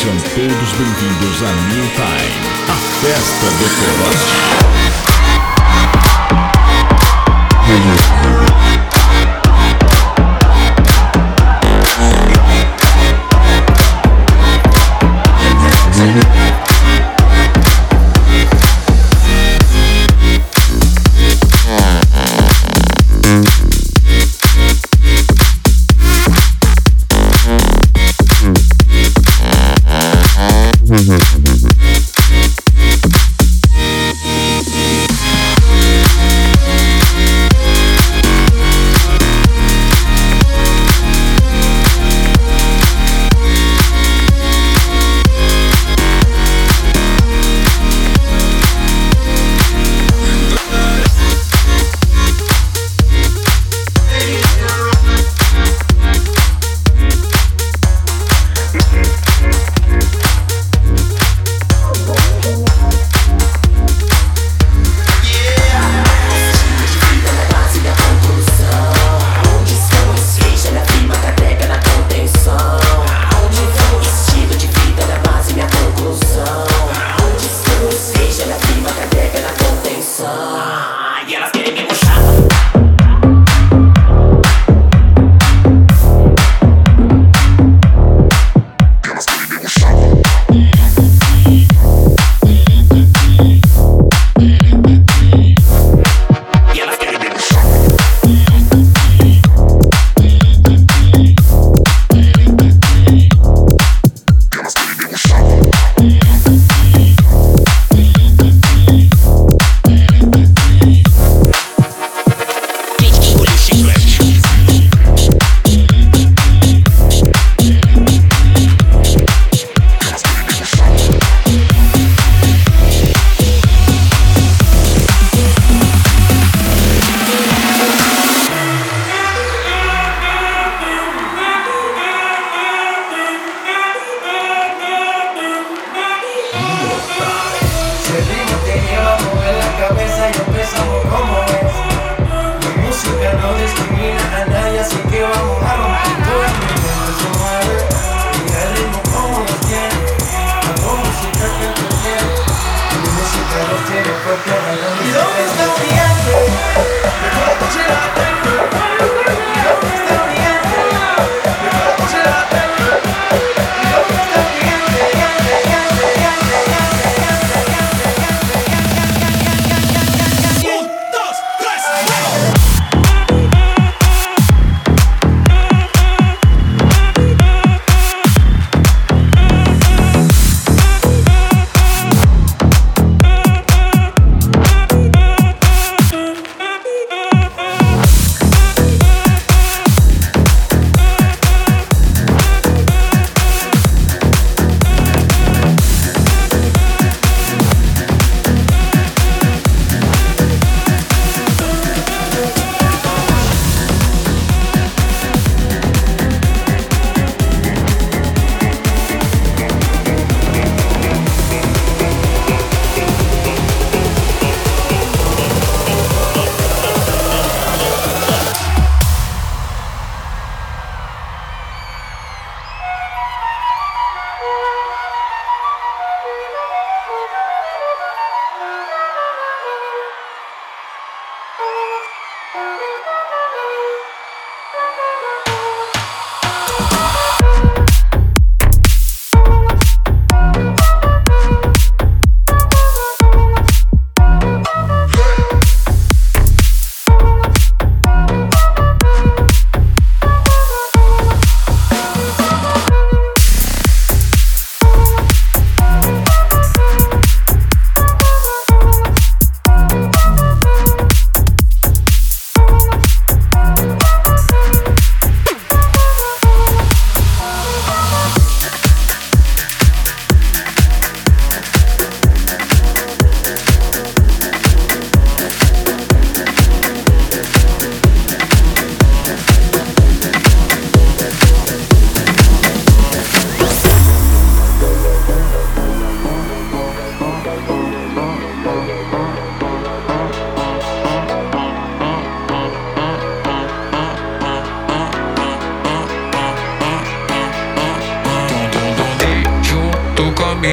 Sejam todos bem-vindos a New Time, a festa do Corote.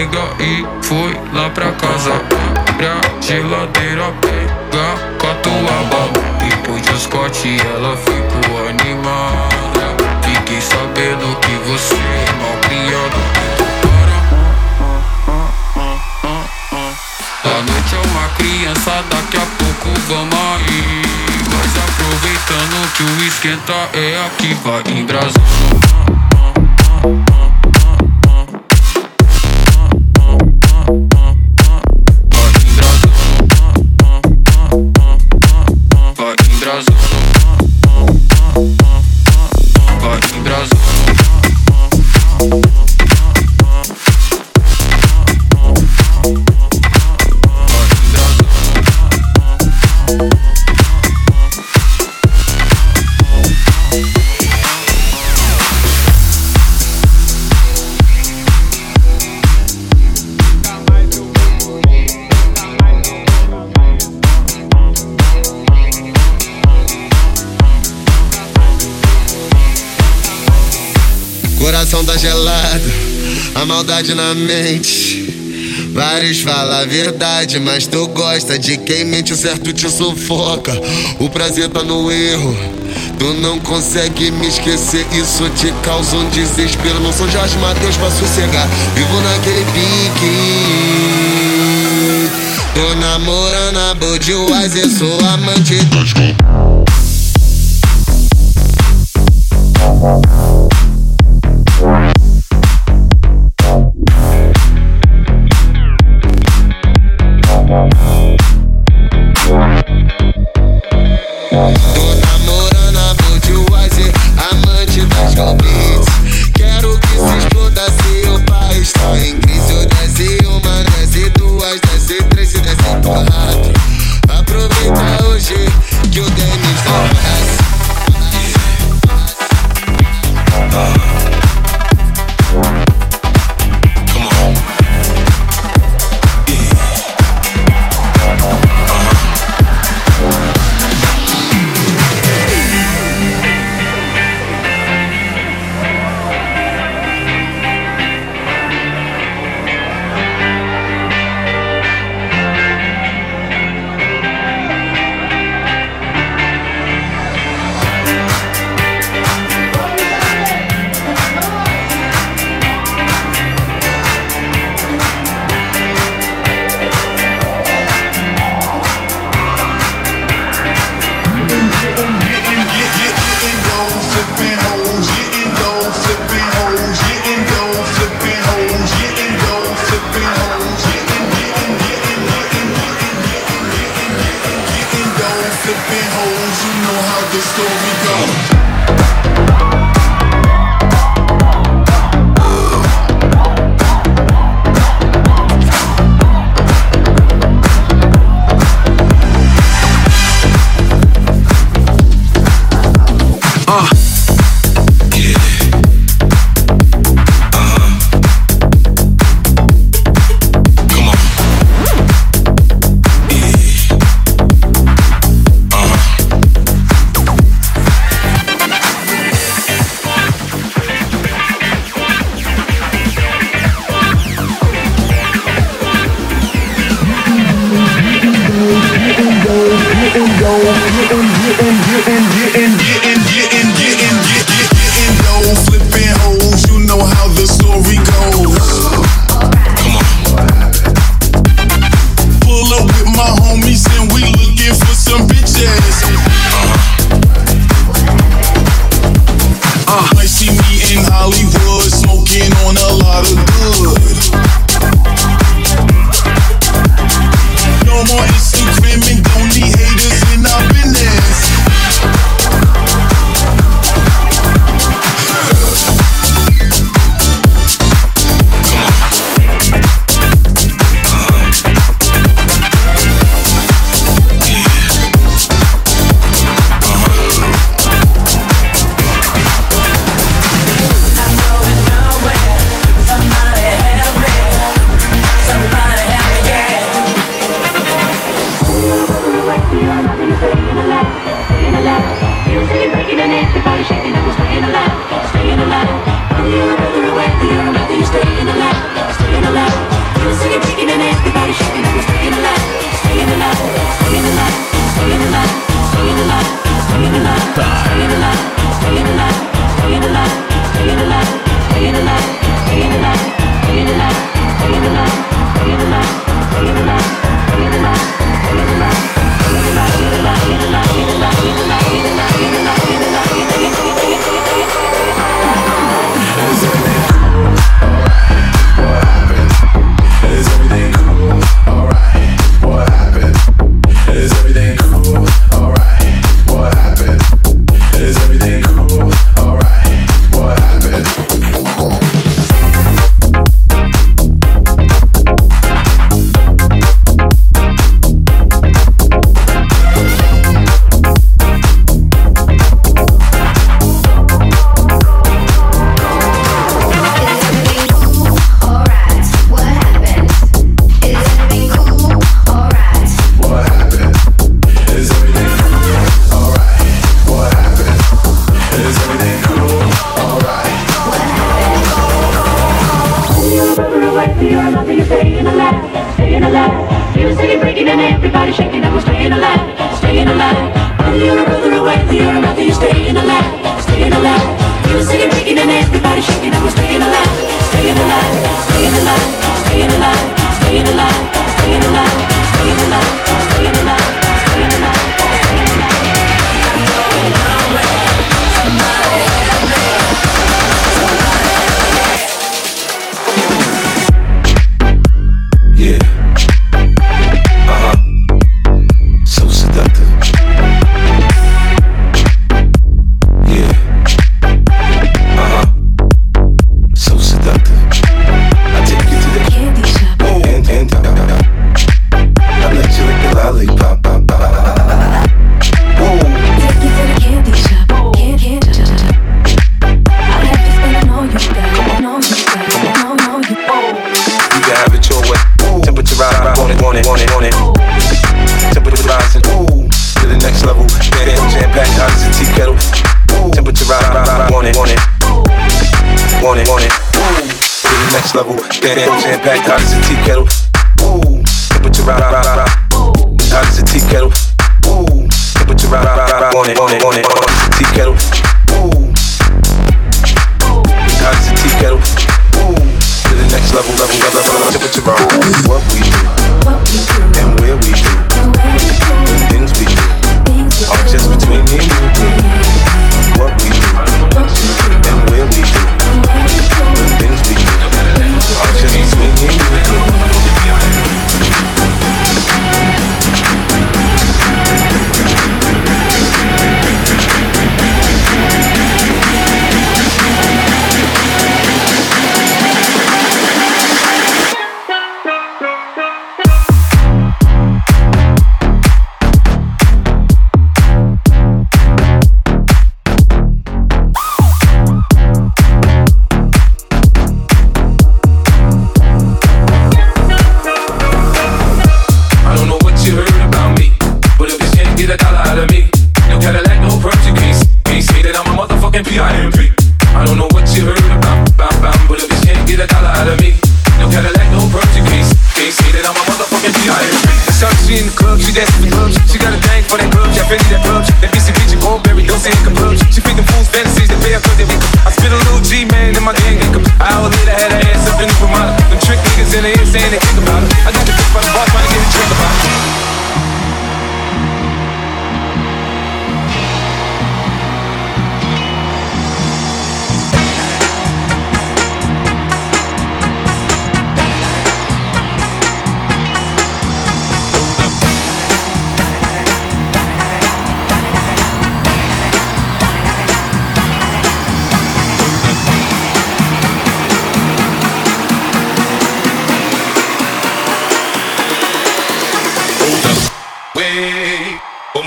Amiga e fui lá pra casa. Abre a geladeira, pega catuaba e pôs o Scott ela ficou animada. Fiquei sabendo que você é mal criado. A noite é uma criança, daqui a pouco vamos aí. Mas aproveitando que o esquenta é aqui, vai embrasando. a na mente. Vários falam a verdade, mas tu gosta de quem mente, o certo te sufoca. O prazer tá no erro. Tu não consegue me esquecer, isso te causa um desespero. Não sou Jorge Matheus pra sossegar, vivo naquele pique. Tô namorando a Budweiser, sou amante dos. sand packed hot as a tea kettle. Ooh, temperature rah rah rah rah. Hot as a tea kettle. Ooh, temperature rah rah rah rah. On it, on it, on it, on it. Tea kettle. Ooh, hot as a tea kettle. Ooh, to the next level, level, level, level. Temperature rah. What we do, and where we do, the things we do, are just between me and you.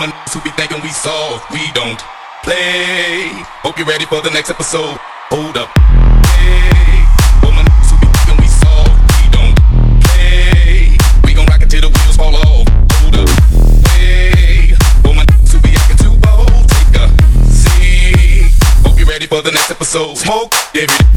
Woman, who be thinking we soft. We don't play. Hope you're ready for the next episode. Hold up. Who be we soft. We don't play. We gon' rock the wheels fall off. Hold up. Who be too bold. Take a seat. Hope you're ready for the next episode. Smoke every.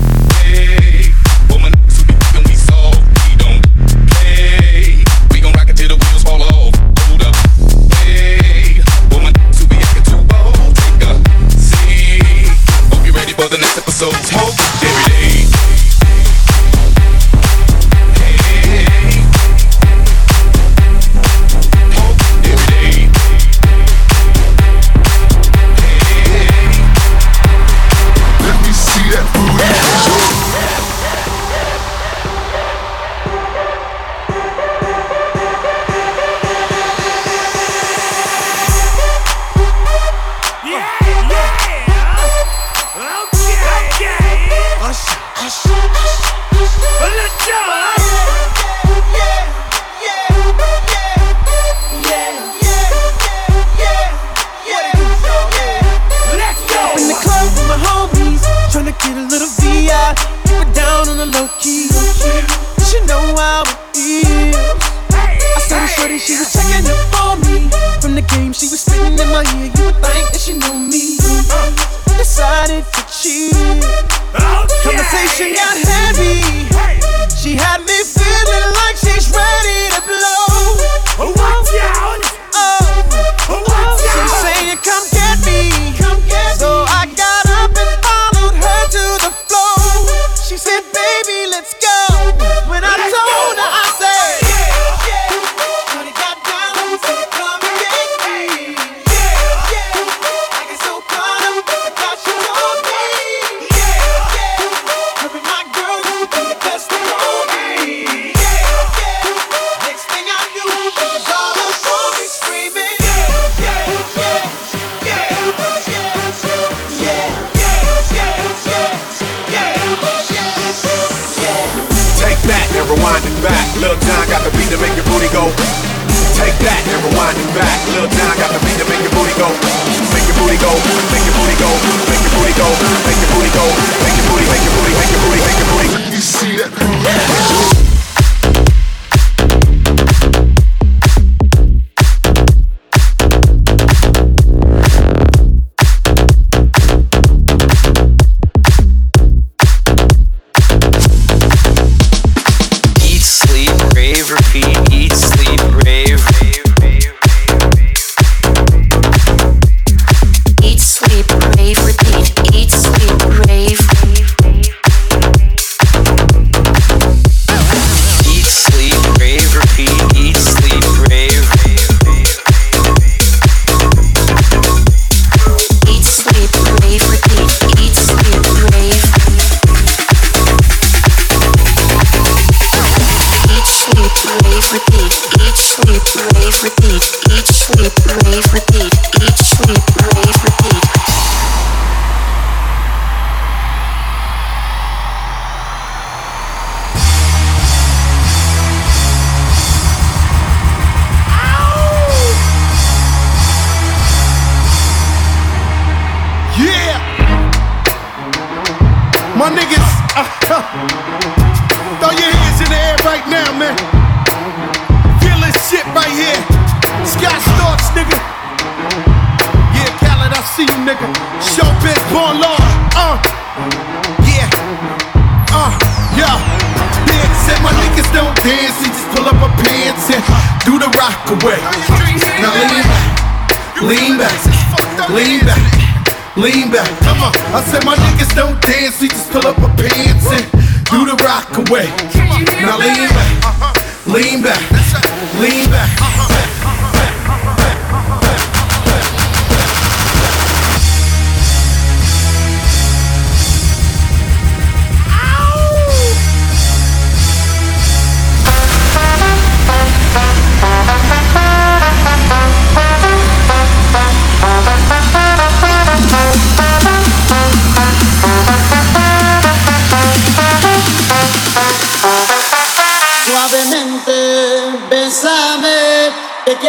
Feel this shit right here. Scott Storch, nigga. Yeah, Khaled, I see you, nigga. Showbiz, born law. Uh, yeah. Uh, yeah. Big said my niggas don't dance, we just pull up a pants and do the rock away. Now lean back, lean back, lean back. Lean back, come on. I said my niggas don't dance, we just pull up a pants and do the rock away. Now lean back, lean back, lean back.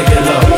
Say hello.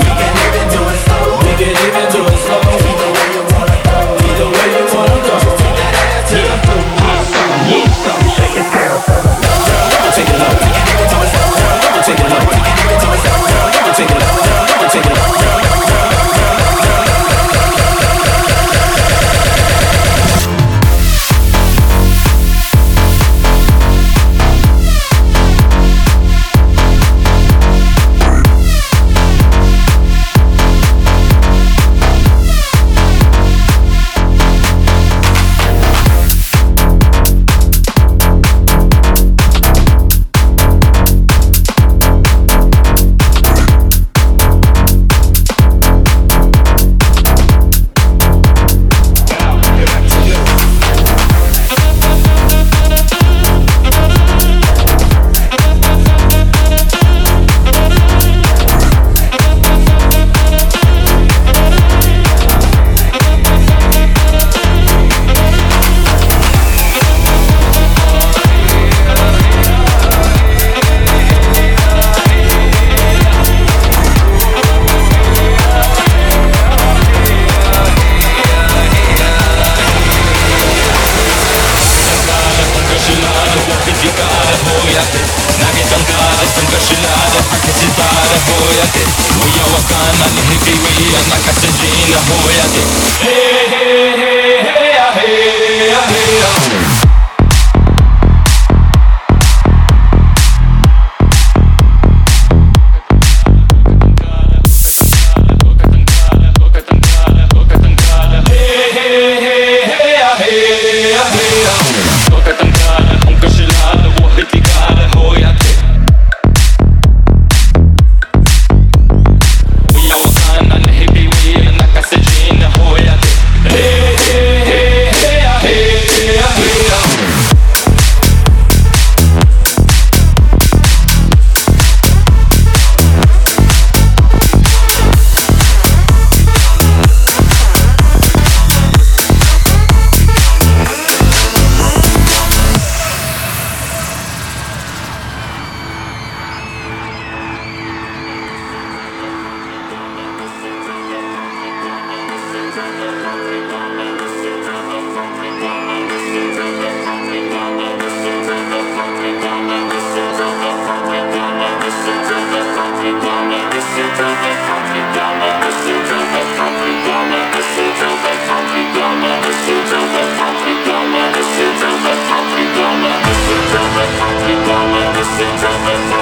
Should I